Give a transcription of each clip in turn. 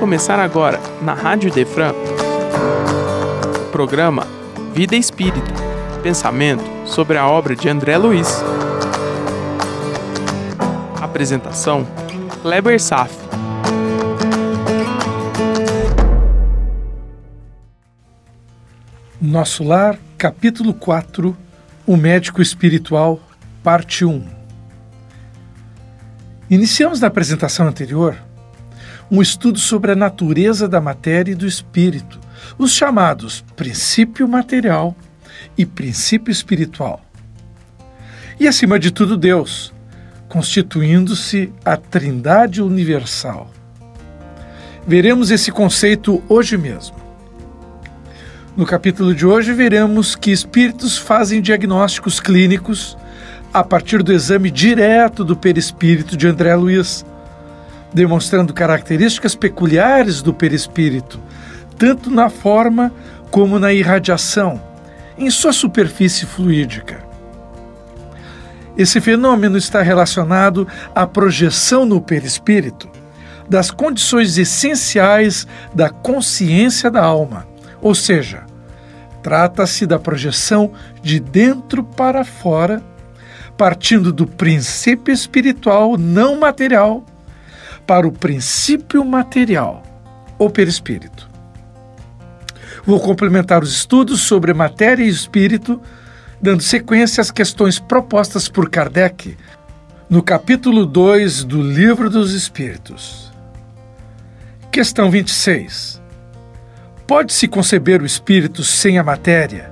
começar agora, na Rádio Defran, o programa Vida Espírita Pensamento sobre a obra de André Luiz. Apresentação: Kleber Saf. Nosso Lar, capítulo 4 O Médico Espiritual, parte 1. Iniciamos na apresentação anterior um estudo sobre a natureza da matéria e do espírito, os chamados princípio material e princípio espiritual. E, acima de tudo, Deus, constituindo-se a Trindade Universal. Veremos esse conceito hoje mesmo. No capítulo de hoje, veremos que espíritos fazem diagnósticos clínicos a partir do exame direto do perispírito de André Luiz, demonstrando características peculiares do perispírito, tanto na forma como na irradiação, em sua superfície fluídica. Esse fenômeno está relacionado à projeção no perispírito das condições essenciais da consciência da alma, ou seja, trata-se da projeção de dentro para fora, partindo do princípio espiritual não material para o princípio material, ou perispírito. Vou complementar os estudos sobre matéria e espírito, dando sequência às questões propostas por Kardec no capítulo 2 do Livro dos Espíritos. Questão 26. Pode-se conceber o espírito sem a matéria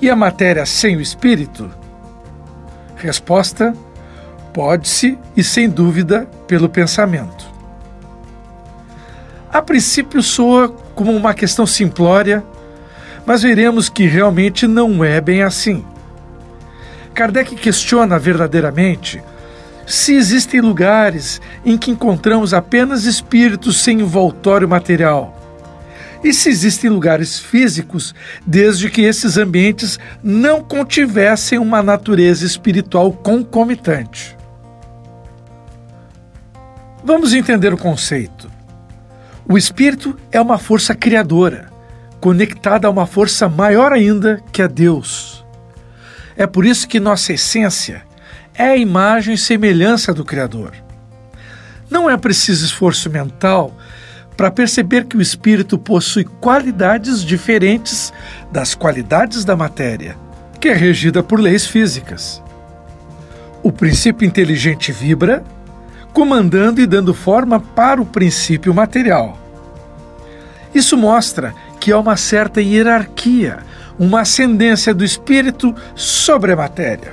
e a matéria sem o espírito? Resposta: Pode-se e sem dúvida pelo pensamento. A princípio soa como uma questão simplória, mas veremos que realmente não é bem assim. Kardec questiona verdadeiramente se existem lugares em que encontramos apenas espíritos sem envoltório material. E se existem lugares físicos, desde que esses ambientes não contivessem uma natureza espiritual concomitante. Vamos entender o conceito. O espírito é uma força criadora, conectada a uma força maior ainda que a Deus. É por isso que nossa essência é a imagem e semelhança do Criador. Não é preciso esforço mental para perceber que o espírito possui qualidades diferentes das qualidades da matéria, que é regida por leis físicas. O princípio inteligente vibra, comandando e dando forma para o princípio material. Isso mostra que há uma certa hierarquia, uma ascendência do espírito sobre a matéria.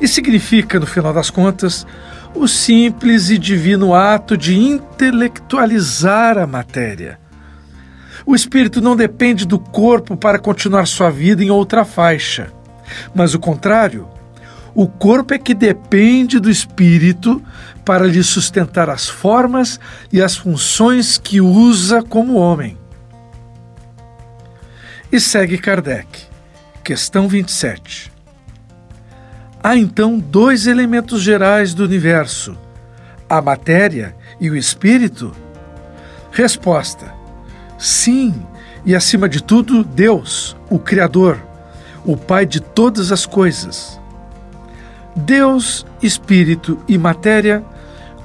E significa, no final das contas, o simples e divino ato de intelectualizar a matéria. O espírito não depende do corpo para continuar sua vida em outra faixa, mas o contrário. O corpo é que depende do espírito para lhe sustentar as formas e as funções que usa como homem. E segue Kardec. Questão 27. Há então dois elementos gerais do universo: a matéria e o espírito? Resposta: Sim, e acima de tudo, Deus, o Criador, o Pai de todas as coisas. Deus, espírito e matéria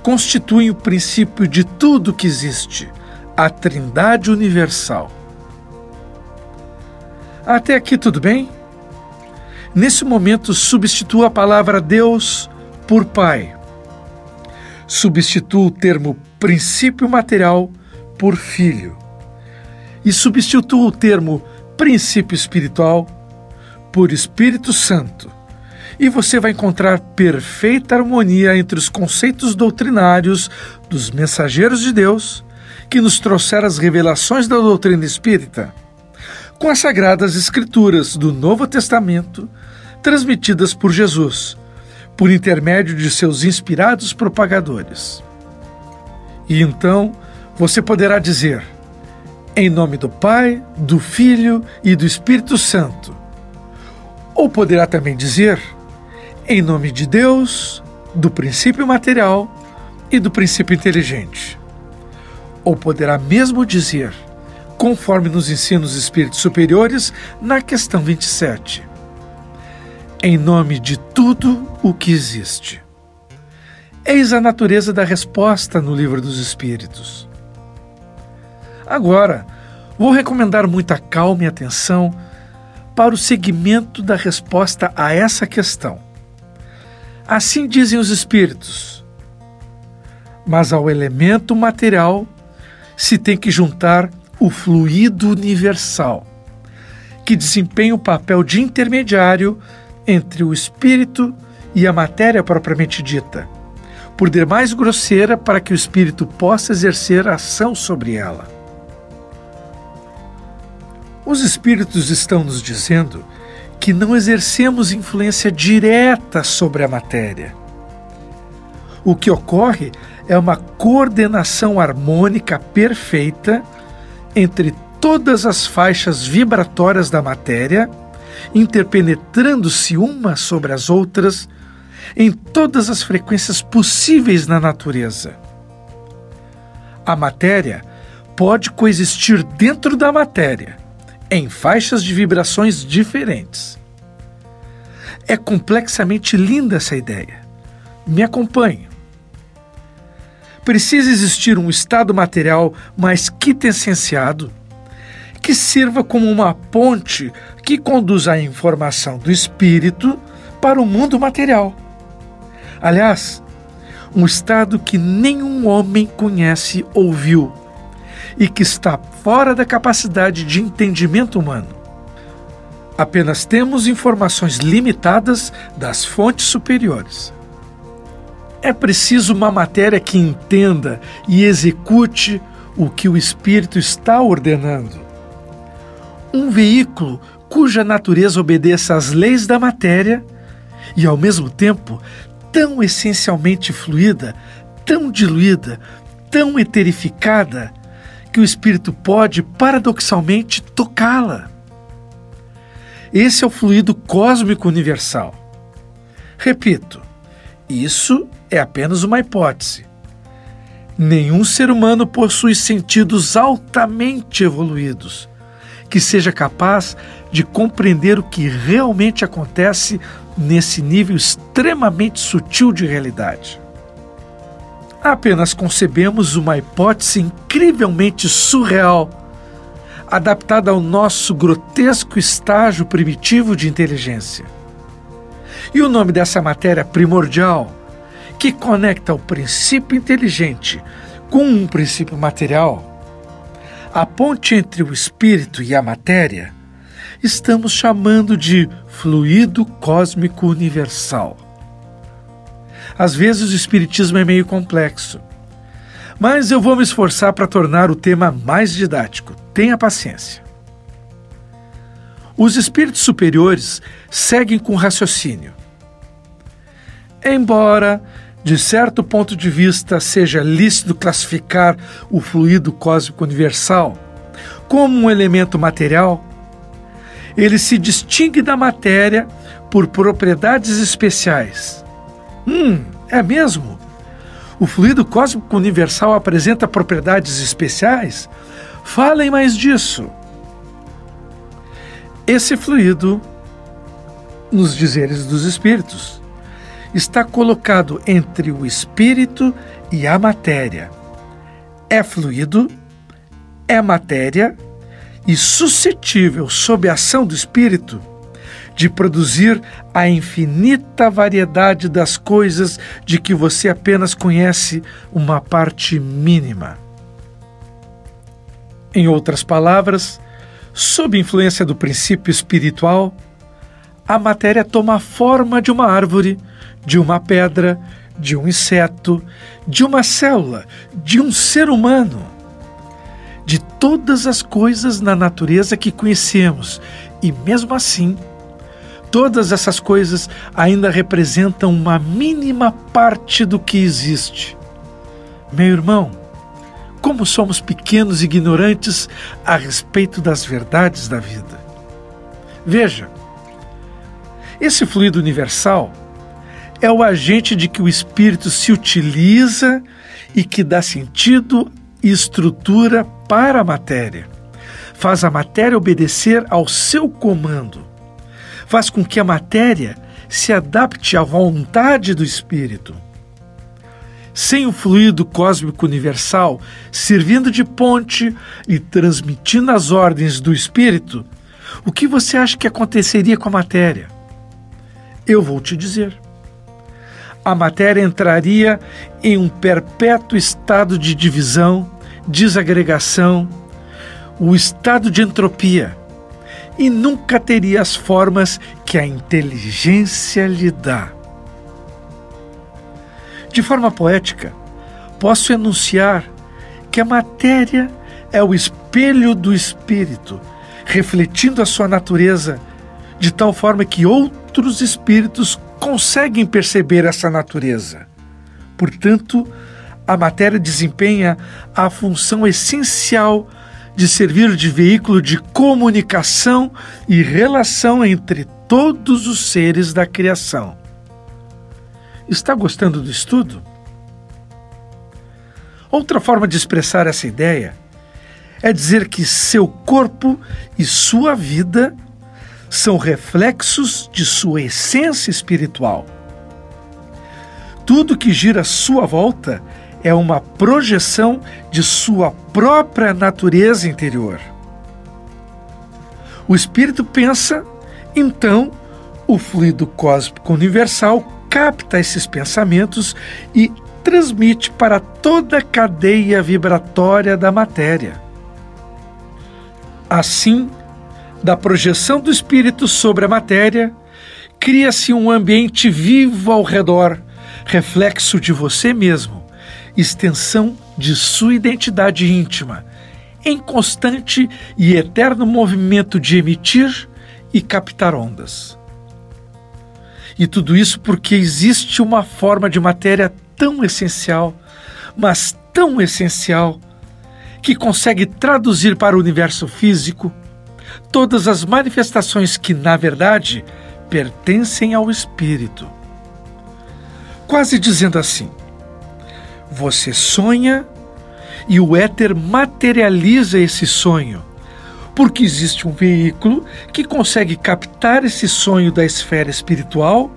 constituem o princípio de tudo que existe, a Trindade Universal. Até aqui tudo bem? Nesse momento, substitua a palavra Deus por Pai. Substitua o termo princípio material por Filho. E substitua o termo princípio espiritual por Espírito Santo e você vai encontrar perfeita harmonia entre os conceitos doutrinários dos mensageiros de Deus, que nos trouxeram as revelações da doutrina espírita, com as sagradas escrituras do Novo Testamento, transmitidas por Jesus, por intermédio de seus inspirados propagadores. E então você poderá dizer: em nome do Pai, do Filho e do Espírito Santo. Ou poderá também dizer: em nome de Deus, do princípio material e do princípio inteligente. ou poderá mesmo dizer, conforme nos ensina os espíritos superiores na questão 27. Em nome de tudo o que existe. Eis a natureza da resposta no Livro dos Espíritos. Agora, vou recomendar muita calma e atenção para o segmento da resposta a essa questão. Assim dizem os Espíritos. Mas ao elemento material se tem que juntar o fluido universal, que desempenha o papel de intermediário entre o espírito e a matéria propriamente dita, por demais grosseira para que o espírito possa exercer ação sobre ela. Os espíritos estão nos dizendo que não exercemos influência direta sobre a matéria. O que ocorre é uma coordenação harmônica perfeita entre todas as faixas vibratórias da matéria, interpenetrando-se umas sobre as outras em todas as frequências possíveis na natureza. A matéria pode coexistir dentro da matéria, em faixas de vibrações diferentes. É complexamente linda essa ideia. Me acompanhe precisa existir um estado material mais quintessenciado que sirva como uma ponte que conduz a informação do espírito para o mundo material. Aliás, um estado que nenhum homem conhece ou viu e que está fora da capacidade de entendimento humano. Apenas temos informações limitadas das fontes superiores. É preciso uma matéria que entenda e execute o que o Espírito está ordenando. Um veículo cuja natureza obedeça às leis da matéria e, ao mesmo tempo, tão essencialmente fluida, tão diluída, tão eterificada, que o espírito pode, paradoxalmente, tocá-la. Esse é o fluido cósmico universal. Repito, isso é apenas uma hipótese. Nenhum ser humano possui sentidos altamente evoluídos que seja capaz de compreender o que realmente acontece nesse nível extremamente sutil de realidade. Apenas concebemos uma hipótese incrivelmente surreal, adaptada ao nosso grotesco estágio primitivo de inteligência. E o nome dessa matéria primordial que conecta o princípio inteligente com um princípio material, a ponte entre o espírito e a matéria, estamos chamando de fluido cósmico universal. Às vezes o espiritismo é meio complexo, mas eu vou me esforçar para tornar o tema mais didático. Tenha paciência. Os espíritos superiores seguem com raciocínio. Embora de certo ponto de vista, seja lícito classificar o fluido cósmico universal como um elemento material, ele se distingue da matéria por propriedades especiais. Hum, é mesmo? O fluido cósmico universal apresenta propriedades especiais? Falem mais disso. Esse fluido, nos dizeres dos Espíritos, está colocado entre o espírito e a matéria. É fluido, é matéria e suscetível, sob a ação do espírito, de produzir a infinita variedade das coisas de que você apenas conhece uma parte mínima. Em outras palavras, sob influência do princípio espiritual, a matéria toma a forma de uma árvore de uma pedra, de um inseto, de uma célula, de um ser humano, de todas as coisas na natureza que conhecemos. E mesmo assim, todas essas coisas ainda representam uma mínima parte do que existe. Meu irmão, como somos pequenos e ignorantes a respeito das verdades da vida. Veja, esse fluido universal é o agente de que o espírito se utiliza e que dá sentido e estrutura para a matéria. Faz a matéria obedecer ao seu comando. Faz com que a matéria se adapte à vontade do espírito. Sem o fluido cósmico universal servindo de ponte e transmitindo as ordens do espírito, o que você acha que aconteceria com a matéria? Eu vou te dizer. A matéria entraria em um perpétuo estado de divisão, desagregação, o estado de entropia, e nunca teria as formas que a inteligência lhe dá. De forma poética, posso enunciar que a matéria é o espelho do espírito, refletindo a sua natureza, de tal forma que outros espíritos conseguem perceber essa natureza. Portanto, a matéria desempenha a função essencial de servir de veículo de comunicação e relação entre todos os seres da criação. Está gostando do estudo? Outra forma de expressar essa ideia é dizer que seu corpo e sua vida são reflexos de sua essência espiritual. Tudo que gira à sua volta é uma projeção de sua própria natureza interior. O espírito pensa, então, o fluido cósmico universal capta esses pensamentos e transmite para toda a cadeia vibratória da matéria. Assim, da projeção do espírito sobre a matéria, cria-se um ambiente vivo ao redor, reflexo de você mesmo, extensão de sua identidade íntima, em constante e eterno movimento de emitir e captar ondas. E tudo isso porque existe uma forma de matéria tão essencial, mas tão essencial, que consegue traduzir para o universo físico todas as manifestações que, na verdade, pertencem ao espírito. Quase dizendo assim: você sonha e o éter materializa esse sonho, porque existe um veículo que consegue captar esse sonho da esfera espiritual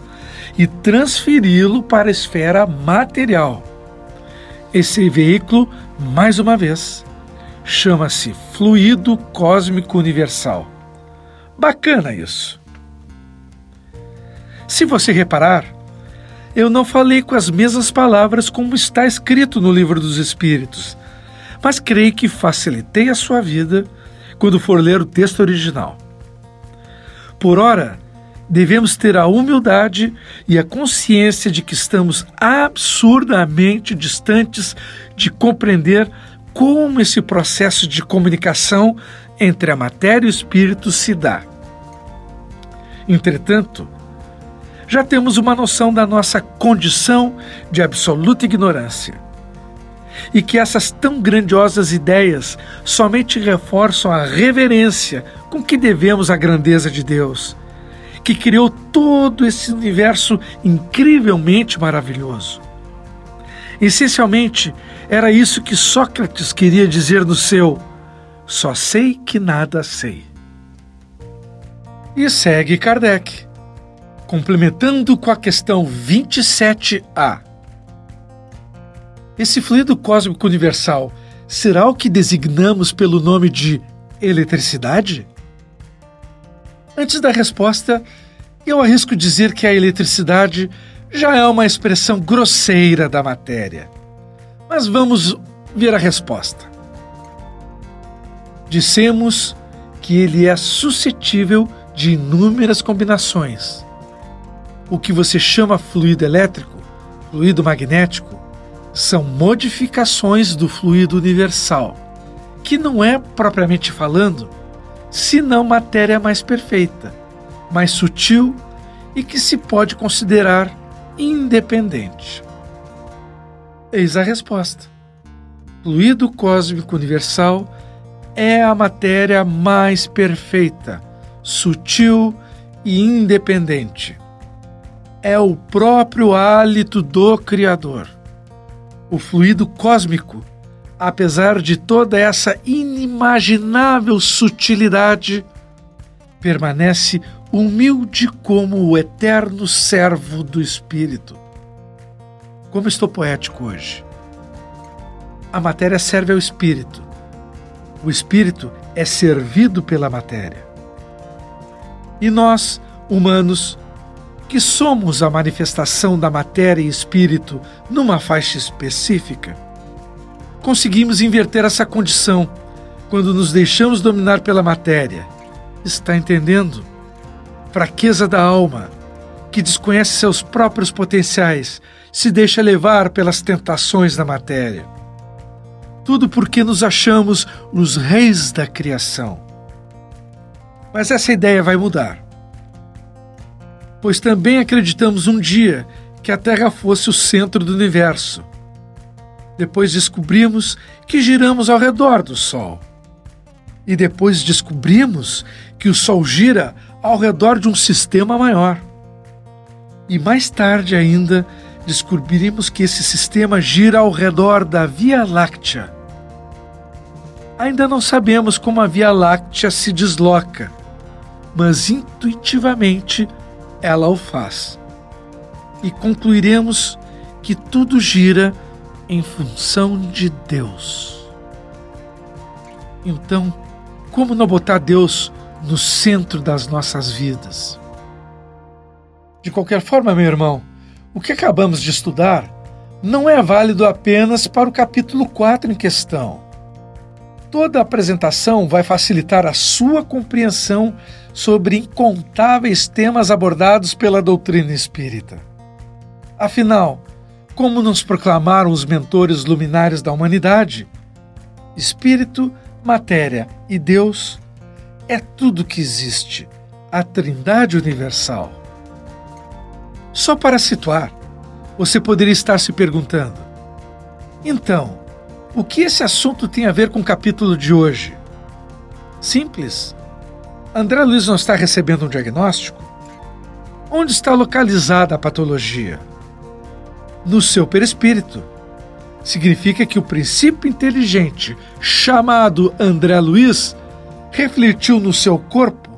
e transferi-lo para a esfera material. Esse veículo, mais uma vez, chama-se fluido cósmico universal. Bacana isso. Se você reparar, eu não falei com as mesmas palavras como está escrito no Livro dos Espíritos, mas creio que facilitei a sua vida quando for ler o texto original. Por ora, devemos ter a humildade e a consciência de que estamos absurdamente distantes de compreender como esse processo de comunicação entre a matéria e o espírito se dá. Entretanto, já temos uma noção da nossa condição de absoluta ignorância. E que essas tão grandiosas ideias somente reforçam a reverência com que devemos à grandeza de Deus, que criou todo esse universo incrivelmente maravilhoso. Essencialmente, era isso que Sócrates queria dizer no seu Só sei que nada sei. E segue Kardec, complementando com a questão 27A. Esse fluido cósmico universal será o que designamos pelo nome de eletricidade? Antes da resposta, eu arrisco dizer que a eletricidade já é uma expressão grosseira da matéria. Mas vamos ver a resposta. Dissemos que ele é suscetível de inúmeras combinações. O que você chama fluido elétrico, fluido magnético, são modificações do fluido universal, que não é, propriamente falando, senão matéria mais perfeita, mais sutil e que se pode considerar independente. Eis a resposta. Fluido cósmico universal é a matéria mais perfeita, sutil e independente. É o próprio hálito do Criador. O fluido cósmico apesar de toda essa inimaginável sutilidade, permanece humilde como o eterno servo do Espírito. Como estou poético hoje. A matéria serve ao Espírito. O Espírito é servido pela matéria. E nós, humanos, que somos a manifestação da matéria e espírito numa faixa específica, conseguimos inverter essa condição quando nos deixamos dominar pela matéria. Está entendendo? Fraqueza da alma, que desconhece seus próprios potenciais, se deixa levar pelas tentações da matéria. Tudo porque nos achamos os reis da criação. Mas essa ideia vai mudar pois também acreditamos um dia que a Terra fosse o centro do universo. Depois descobrimos que giramos ao redor do Sol. E depois descobrimos que o Sol gira ao redor de um sistema maior. E mais tarde ainda descobrimos que esse sistema gira ao redor da Via Láctea. Ainda não sabemos como a Via Láctea se desloca, mas intuitivamente ela o faz. E concluiremos que tudo gira em função de Deus. Então, como não botar Deus no centro das nossas vidas? De qualquer forma, meu irmão, o que acabamos de estudar não é válido apenas para o capítulo 4 em questão. Toda a apresentação vai facilitar a sua compreensão sobre incontáveis temas abordados pela doutrina espírita. Afinal, como nos proclamaram os mentores luminares da humanidade, espírito, matéria e Deus é tudo que existe, a Trindade Universal. Só para situar, você poderia estar se perguntando: então, o que esse assunto tem a ver com o capítulo de hoje? Simples. André Luiz não está recebendo um diagnóstico? Onde está localizada a patologia? No seu perispírito. Significa que o princípio inteligente, chamado André Luiz, refletiu no seu corpo,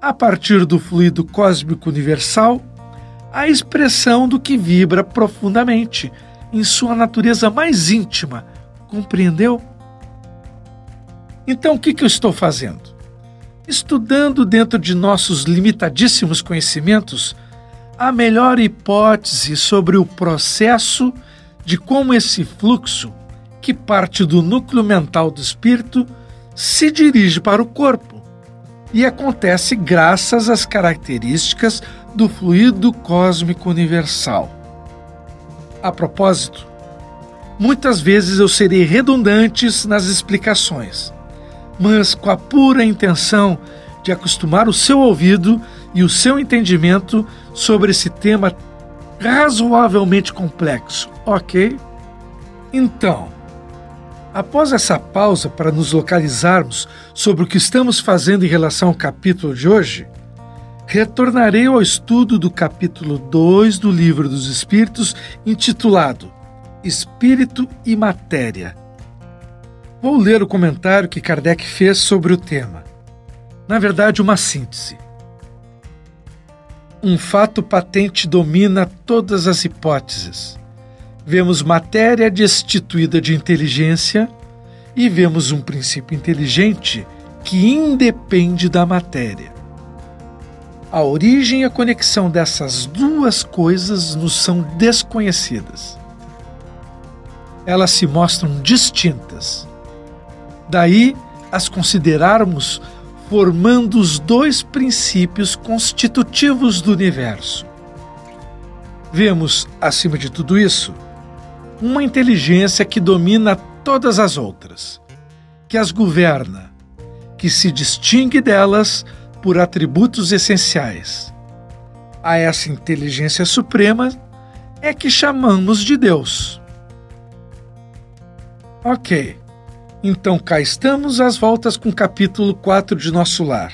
a partir do fluido cósmico universal, a expressão do que vibra profundamente em sua natureza mais íntima. Compreendeu? Então, o que, que eu estou fazendo? Estudando dentro de nossos limitadíssimos conhecimentos a melhor hipótese sobre o processo de como esse fluxo, que parte do núcleo mental do espírito, se dirige para o corpo e acontece graças às características do fluido cósmico universal. A propósito, muitas vezes eu serei redundantes nas explicações mas com a pura intenção de acostumar o seu ouvido e o seu entendimento sobre esse tema razoavelmente complexo, ok? Então, após essa pausa para nos localizarmos sobre o que estamos fazendo em relação ao capítulo de hoje, retornarei ao estudo do capítulo 2 do Livro dos Espíritos, intitulado Espírito e Matéria Vou ler o comentário que Kardec fez sobre o tema. Na verdade, uma síntese. Um fato patente domina todas as hipóteses. Vemos matéria destituída de inteligência e vemos um princípio inteligente que independe da matéria. A origem e a conexão dessas duas coisas nos são desconhecidas. Elas se mostram distintas Daí as considerarmos formando os dois princípios constitutivos do universo. Vemos, acima de tudo isso, uma inteligência que domina todas as outras, que as governa, que se distingue delas por atributos essenciais. A essa inteligência suprema é que chamamos de Deus. Ok. Então cá estamos às voltas com o capítulo 4 de Nosso Lar.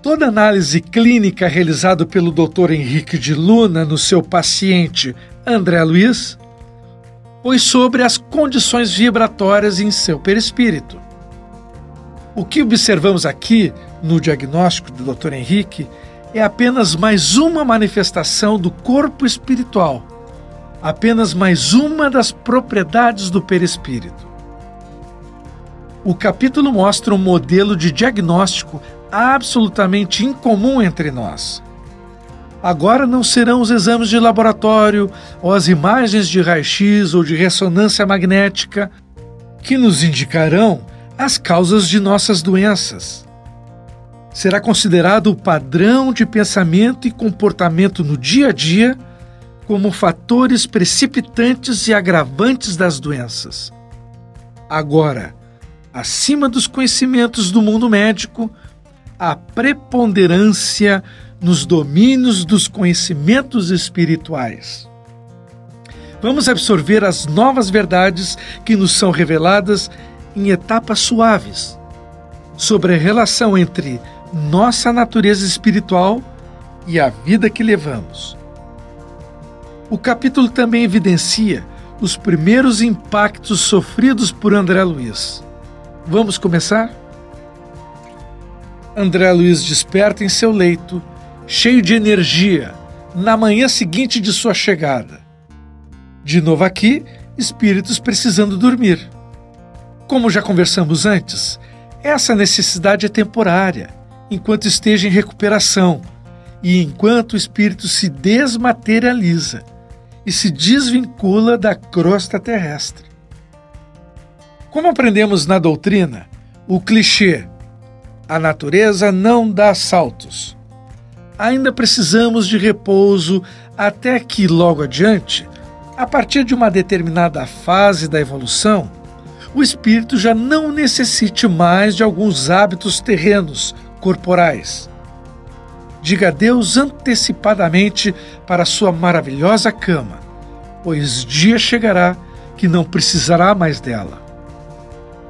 Toda análise clínica realizada pelo Dr. Henrique de Luna no seu paciente André Luiz pois sobre as condições vibratórias em seu perispírito. O que observamos aqui no diagnóstico do Dr. Henrique é apenas mais uma manifestação do corpo espiritual, apenas mais uma das propriedades do perispírito. O capítulo mostra um modelo de diagnóstico absolutamente incomum entre nós. Agora não serão os exames de laboratório ou as imagens de raio-x ou de ressonância magnética que nos indicarão as causas de nossas doenças. Será considerado o padrão de pensamento e comportamento no dia a dia como fatores precipitantes e agravantes das doenças. Agora, acima dos conhecimentos do mundo médico, a preponderância nos domínios dos conhecimentos espirituais. Vamos absorver as novas verdades que nos são reveladas em etapas suaves sobre a relação entre nossa natureza espiritual e a vida que levamos. O capítulo também evidencia os primeiros impactos sofridos por André Luiz. Vamos começar? André Luiz desperta em seu leito, cheio de energia, na manhã seguinte de sua chegada. De novo aqui, espíritos precisando dormir. Como já conversamos antes, essa necessidade é temporária, enquanto esteja em recuperação e enquanto o espírito se desmaterializa e se desvincula da crosta terrestre. Como aprendemos na doutrina, o clichê a natureza não dá saltos. Ainda precisamos de repouso até que, logo adiante, a partir de uma determinada fase da evolução, o espírito já não necessite mais de alguns hábitos terrenos, corporais. Diga adeus antecipadamente para sua maravilhosa cama, pois dia chegará que não precisará mais dela.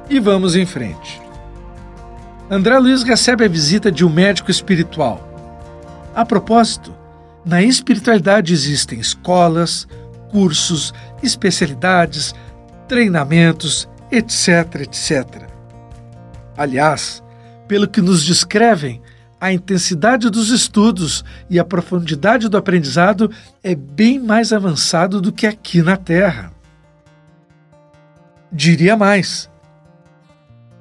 E vamos em frente. André Luiz recebe a visita de um médico espiritual. A propósito, na espiritualidade existem escolas, cursos, especialidades, treinamentos, etc, etc. Aliás, pelo que nos descrevem, a intensidade dos estudos e a profundidade do aprendizado é bem mais avançado do que aqui na Terra. Diria mais: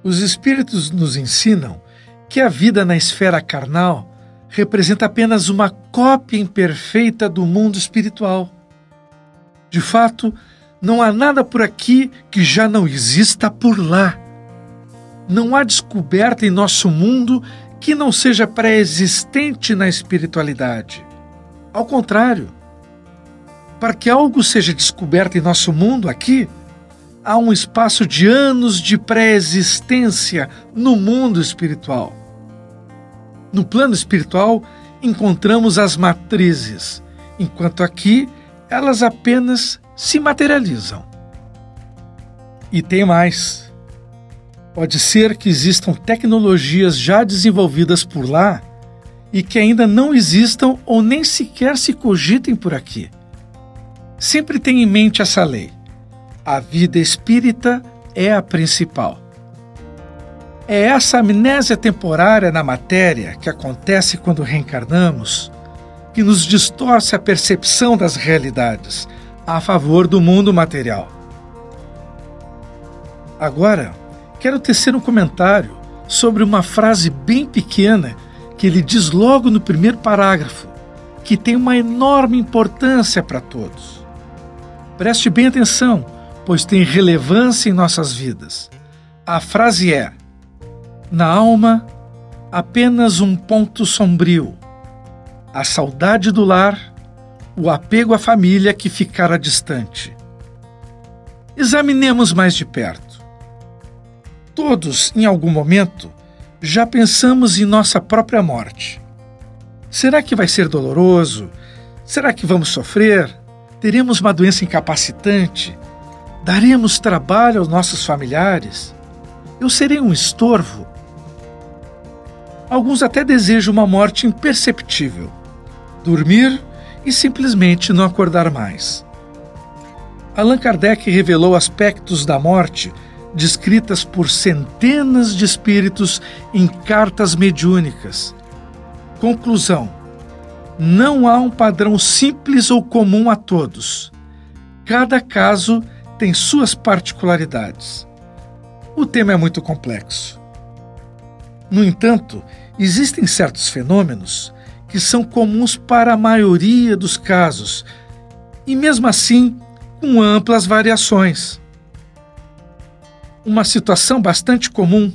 os Espíritos nos ensinam que a vida na esfera carnal representa apenas uma cópia imperfeita do mundo espiritual. De fato, não há nada por aqui que já não exista por lá. Não há descoberta em nosso mundo que não seja pré-existente na espiritualidade. Ao contrário, para que algo seja descoberto em nosso mundo aqui, há um espaço de anos de pré-existência no mundo espiritual. No plano espiritual, encontramos as matrizes, enquanto aqui elas apenas se materializam. E tem mais. Pode ser que existam tecnologias já desenvolvidas por lá e que ainda não existam ou nem sequer se cogitem por aqui. Sempre tenha em mente essa lei. A vida espírita é a principal. É essa amnésia temporária na matéria que acontece quando reencarnamos que nos distorce a percepção das realidades a favor do mundo material. Agora, quero tecer um comentário sobre uma frase bem pequena que ele diz logo no primeiro parágrafo, que tem uma enorme importância para todos. Preste bem atenção, pois tem relevância em nossas vidas. A frase é: Na alma, apenas um ponto sombrio, a saudade do lar, o apego à família que ficara distante. Examinemos mais de perto. Todos, em algum momento, já pensamos em nossa própria morte. Será que vai ser doloroso? Será que vamos sofrer? Teremos uma doença incapacitante? Daremos trabalho aos nossos familiares? Eu serei um estorvo? Alguns até desejam uma morte imperceptível dormir e simplesmente não acordar mais. Allan Kardec revelou aspectos da morte descritas por centenas de espíritos em cartas mediúnicas. Conclusão: não há um padrão simples ou comum a todos. Cada caso tem suas particularidades. O tema é muito complexo. No entanto, existem certos fenômenos que são comuns para a maioria dos casos, e mesmo assim com amplas variações. Uma situação bastante comum,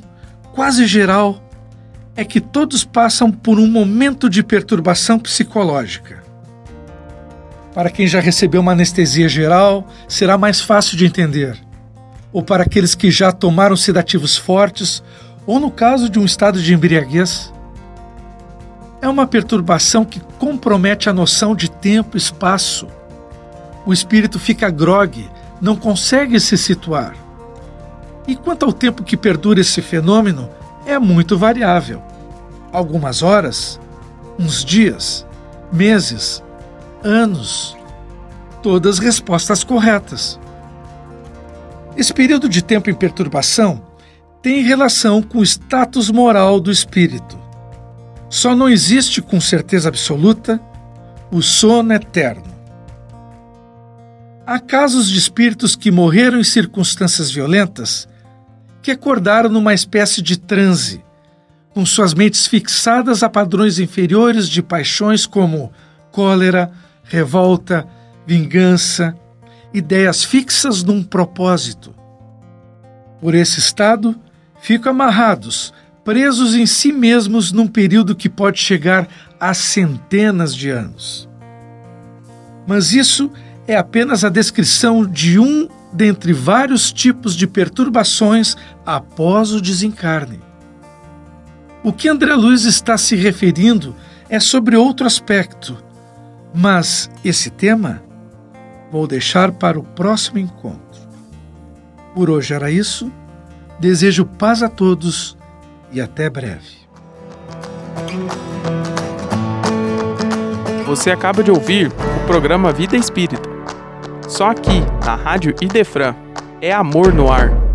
quase geral, é que todos passam por um momento de perturbação psicológica. Para quem já recebeu uma anestesia geral, será mais fácil de entender. Ou para aqueles que já tomaram sedativos fortes, ou no caso de um estado de embriaguez. É uma perturbação que compromete a noção de tempo e espaço. O espírito fica grogue, não consegue se situar. E quanto ao tempo que perdura esse fenômeno, é muito variável. Algumas horas, uns dias, meses, anos. Todas respostas corretas. Esse período de tempo em perturbação tem relação com o status moral do espírito. Só não existe com certeza absoluta o sono eterno. Há casos de espíritos que morreram em circunstâncias violentas que acordaram numa espécie de transe, com suas mentes fixadas a padrões inferiores de paixões como cólera, revolta, vingança, ideias fixas num propósito. Por esse estado, ficam amarrados, presos em si mesmos num período que pode chegar a centenas de anos. Mas isso é apenas a descrição de um dentre vários tipos de perturbações após o desencarne. O que André Luiz está se referindo é sobre outro aspecto, mas esse tema vou deixar para o próximo encontro. Por hoje era isso. Desejo paz a todos e até breve. Você acaba de ouvir o programa Vida Espírita. Só aqui, na Rádio Idefran, é amor no ar.